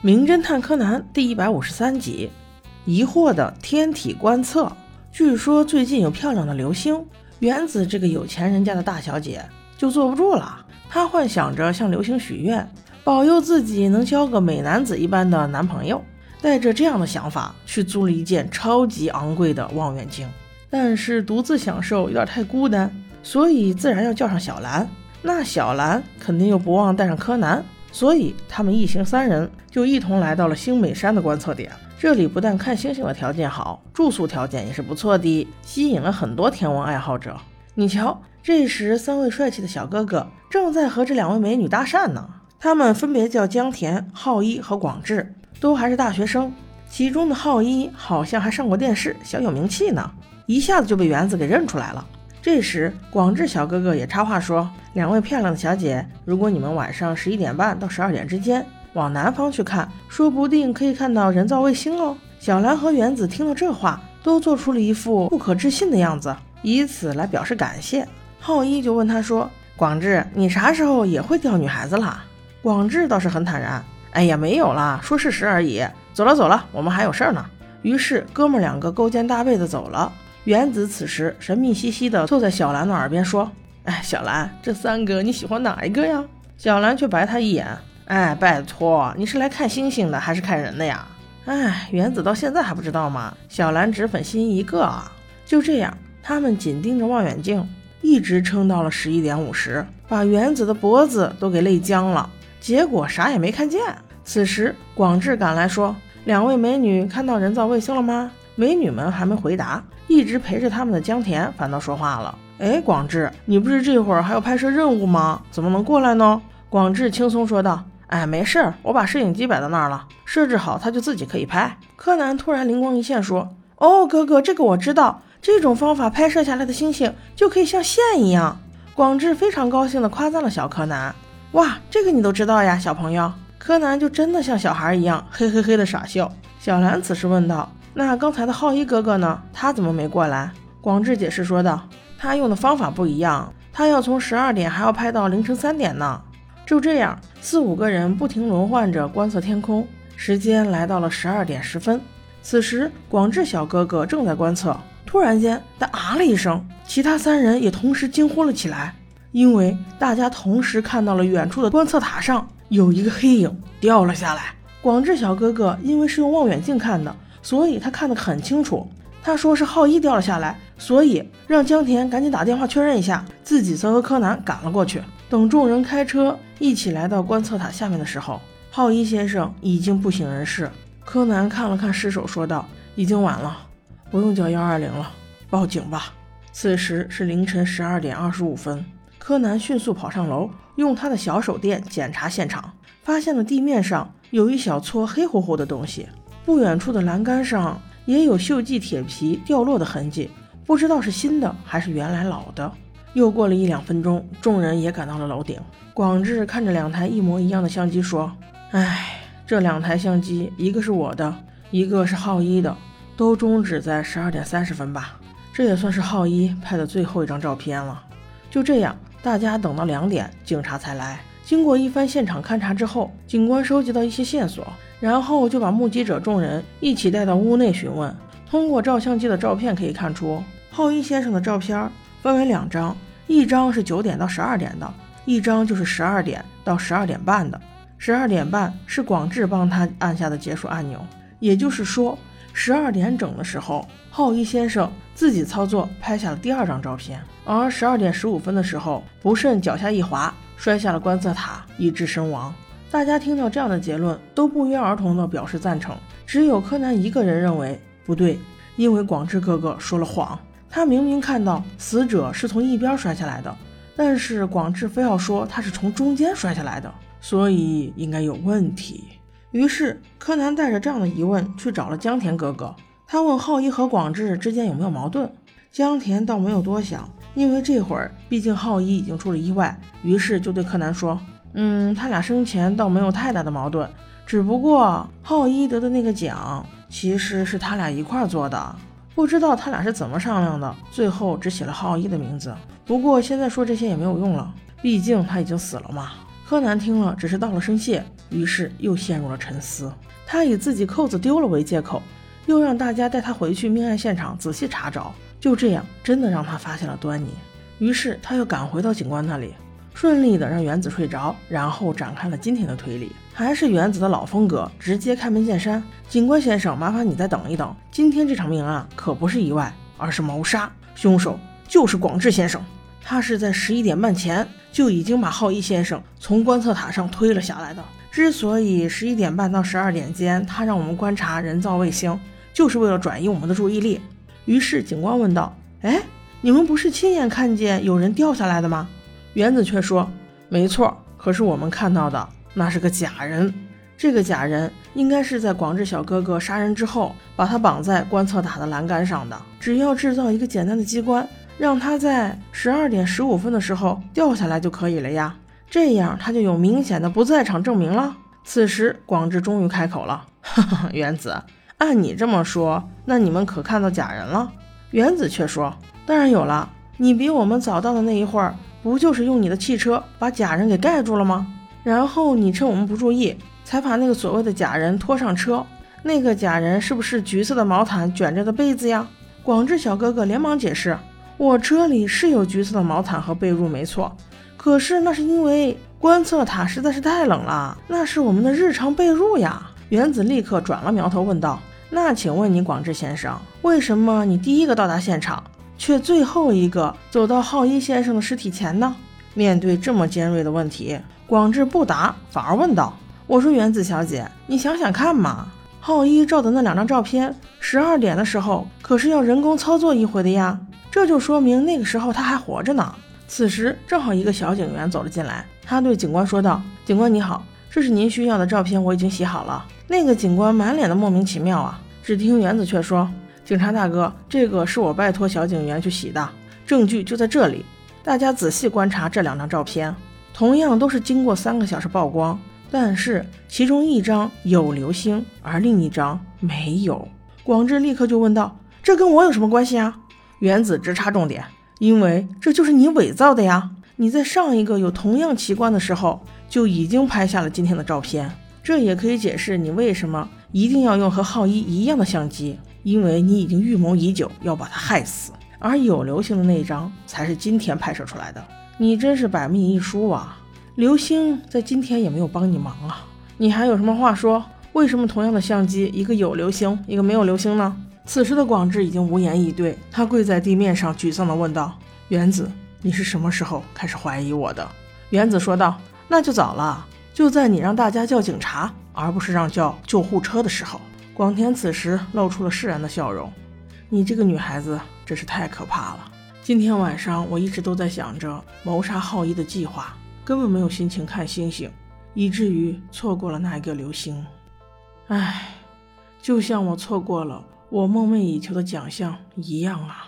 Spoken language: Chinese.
名侦探柯南第一百五十三集：疑惑的天体观测。据说最近有漂亮的流星，原子这个有钱人家的大小姐就坐不住了。她幻想着向流星许愿，保佑自己能交个美男子一般的男朋友。带着这样的想法，去租了一件超级昂贵的望远镜。但是独自享受有点太孤单，所以自然要叫上小兰。那小兰肯定又不忘带上柯南。所以他们一行三人就一同来到了星美山的观测点。这里不但看星星的条件好，住宿条件也是不错的，吸引了很多天文爱好者。你瞧，这时三位帅气的小哥哥正在和这两位美女搭讪呢。他们分别叫江田、浩一和广志，都还是大学生。其中的浩一好像还上过电视，小有名气呢，一下子就被园子给认出来了。这时，广志小哥哥也插话说：“两位漂亮的小姐，如果你们晚上十一点半到十二点之间往南方去看，说不定可以看到人造卫星哦。”小兰和原子听到这话，都做出了一副不可置信的样子，以此来表示感谢。浩一就问他说：“广志，你啥时候也会钓女孩子啦？”广志倒是很坦然：“哎呀，没有啦，说事实而已。走了走了，我们还有事儿呢。”于是哥们两个勾肩搭背的走了。原子此时神秘兮兮地凑在小兰的耳边说：“哎，小兰，这三个你喜欢哪一个呀？”小兰却白他一眼：“哎，拜托，你是来看星星的还是看人的呀？”哎，原子到现在还不知道吗？小兰只粉心一个啊！就这样，他们紧盯着望远镜，一直撑到了十一点五十，把原子的脖子都给累僵了。结果啥也没看见。此时，广志赶来说：“两位美女看到人造卫星了吗？”美女们还没回答。一直陪着他们的江田反倒说话了：“哎，广志，你不是这会儿还要拍摄任务吗？怎么能过来呢？”广志轻松说道：“哎，没事儿，我把摄影机摆到那儿了，设置好它就自己可以拍。”柯南突然灵光一现说：“哦，哥哥，这个我知道，这种方法拍摄下来的星星就可以像线一样。”广志非常高兴地夸赞了小柯南：“哇，这个你都知道呀，小朋友。”柯南就真的像小孩一样，嘿嘿嘿的傻笑。小兰此时问道。那刚才的浩一哥哥呢？他怎么没过来？广志解释说道：“他用的方法不一样，他要从十二点还要拍到凌晨三点呢。”就这样，四五个人不停轮换着观测天空。时间来到了十二点十分，此时广志小哥哥正在观测，突然间他啊了一声，其他三人也同时惊呼了起来，因为大家同时看到了远处的观测塔上有一个黑影掉了下来。广志小哥哥因为是用望远镜看的。所以他看得很清楚，他说是浩一掉了下来，所以让江田赶紧打电话确认一下，自己则和柯南赶了过去。等众人开车一起来到观测塔下面的时候，浩一先生已经不省人事。柯南看了看尸首，说道：“已经晚了，不用叫幺二零了，报警吧。”此时是凌晨十二点二十五分，柯南迅速跑上楼，用他的小手电检查现场，发现了地面上有一小撮黑乎乎的东西。不远处的栏杆上也有锈迹铁皮掉落的痕迹，不知道是新的还是原来老的。又过了一两分钟，众人也赶到了楼顶。广志看着两台一模一样的相机说：“唉，这两台相机，一个是我的，一个是浩一的，都终止在十二点三十分吧。这也算是浩一拍的最后一张照片了。”就这样，大家等到两点，警察才来。经过一番现场勘查之后，警官收集到一些线索。然后就把目击者众人一起带到屋内询问。通过照相机的照片可以看出，浩一先生的照片分为两张，一张是九点到十二点的，一张就是十二点到十二点半的。十二点半是广志帮他按下的结束按钮，也就是说，十二点整的时候，浩一先生自己操作拍下了第二张照片。而十二点十五分的时候，不慎脚下一滑，摔下了观测塔，以致身亡。大家听到这样的结论，都不约而同地表示赞成。只有柯南一个人认为不对，因为广志哥哥说了谎。他明明看到死者是从一边摔下来的，但是广志非要说他是从中间摔下来的，所以应该有问题。于是柯南带着这样的疑问去找了江田哥哥。他问浩一和广志之间有没有矛盾。江田倒没有多想，因为这会儿毕竟浩一已经出了意外，于是就对柯南说。嗯，他俩生前倒没有太大的矛盾，只不过浩一得的那个奖其实是他俩一块做的。不知道他俩是怎么商量的，最后只写了浩一的名字。不过现在说这些也没有用了，毕竟他已经死了嘛。柯南听了，只是道了声谢，于是又陷入了沉思。他以自己扣子丢了为借口，又让大家带他回去命案现场仔细查找，就这样真的让他发现了端倪。于是他又赶回到警官那里。顺利的让原子睡着，然后展开了今天的推理，还是原子的老风格，直接开门见山。警官先生，麻烦你再等一等，今天这场命案可不是意外，而是谋杀，凶手就是广志先生。他是在十一点半前就已经把浩一先生从观测塔上推了下来的。之所以十一点半到十二点间他让我们观察人造卫星，就是为了转移我们的注意力。于是警官问道：“哎，你们不是亲眼看见有人掉下来的吗？”原子却说：“没错，可是我们看到的那是个假人。这个假人应该是在广志小哥哥杀人之后，把他绑在观测塔的栏杆上的。只要制造一个简单的机关，让他在十二点十五分的时候掉下来就可以了呀。这样他就有明显的不在场证明了。”此时，广志终于开口了：“哈哈，原子，按你这么说，那你们可看到假人了？”原子却说：“当然有了，你比我们早到的那一会儿。”不就是用你的汽车把假人给盖住了吗？然后你趁我们不注意，才把那个所谓的假人拖上车。那个假人是不是橘色的毛毯卷着的被子呀？广志小哥哥连忙解释：“我车里是有橘色的毛毯和被褥，没错。可是那是因为观测塔实在是太冷了，那是我们的日常被褥呀。”原子立刻转了苗头问道：“那请问你，广志先生，为什么你第一个到达现场？”却最后一个走到浩一先生的尸体前呢？面对这么尖锐的问题，广志不答，反而问道：“我说原子小姐，你想想看嘛，浩一照的那两张照片，十二点的时候可是要人工操作一回的呀，这就说明那个时候他还活着呢。”此时正好一个小警员走了进来，他对警官说道：“警官你好，这是您需要的照片，我已经洗好了。”那个警官满脸的莫名其妙啊，只听原子却说。警察大哥，这个是我拜托小警员去洗的，证据就在这里。大家仔细观察这两张照片，同样都是经过三个小时曝光，但是其中一张有流星，而另一张没有。广志立刻就问道：“这跟我有什么关系啊？”原子直插重点：“因为这就是你伪造的呀！你在上一个有同样奇观的时候就已经拍下了今天的照片，这也可以解释你为什么一定要用和浩一一样的相机。”因为你已经预谋已久，要把他害死，而有流星的那一张才是今天拍摄出来的。你真是百密一疏啊！流星在今天也没有帮你忙啊！你还有什么话说？为什么同样的相机，一个有流星，一个没有流星呢？此时的广志已经无言以对，他跪在地面上，沮丧地问道：“原子，你是什么时候开始怀疑我的？”原子说道：“那就早了，就在你让大家叫警察，而不是让叫救护车的时候。”广田此时露出了释然的笑容。你这个女孩子真是太可怕了。今天晚上我一直都在想着谋杀浩一的计划，根本没有心情看星星，以至于错过了那一个流星。唉，就像我错过了我梦寐以求的奖项一样啊。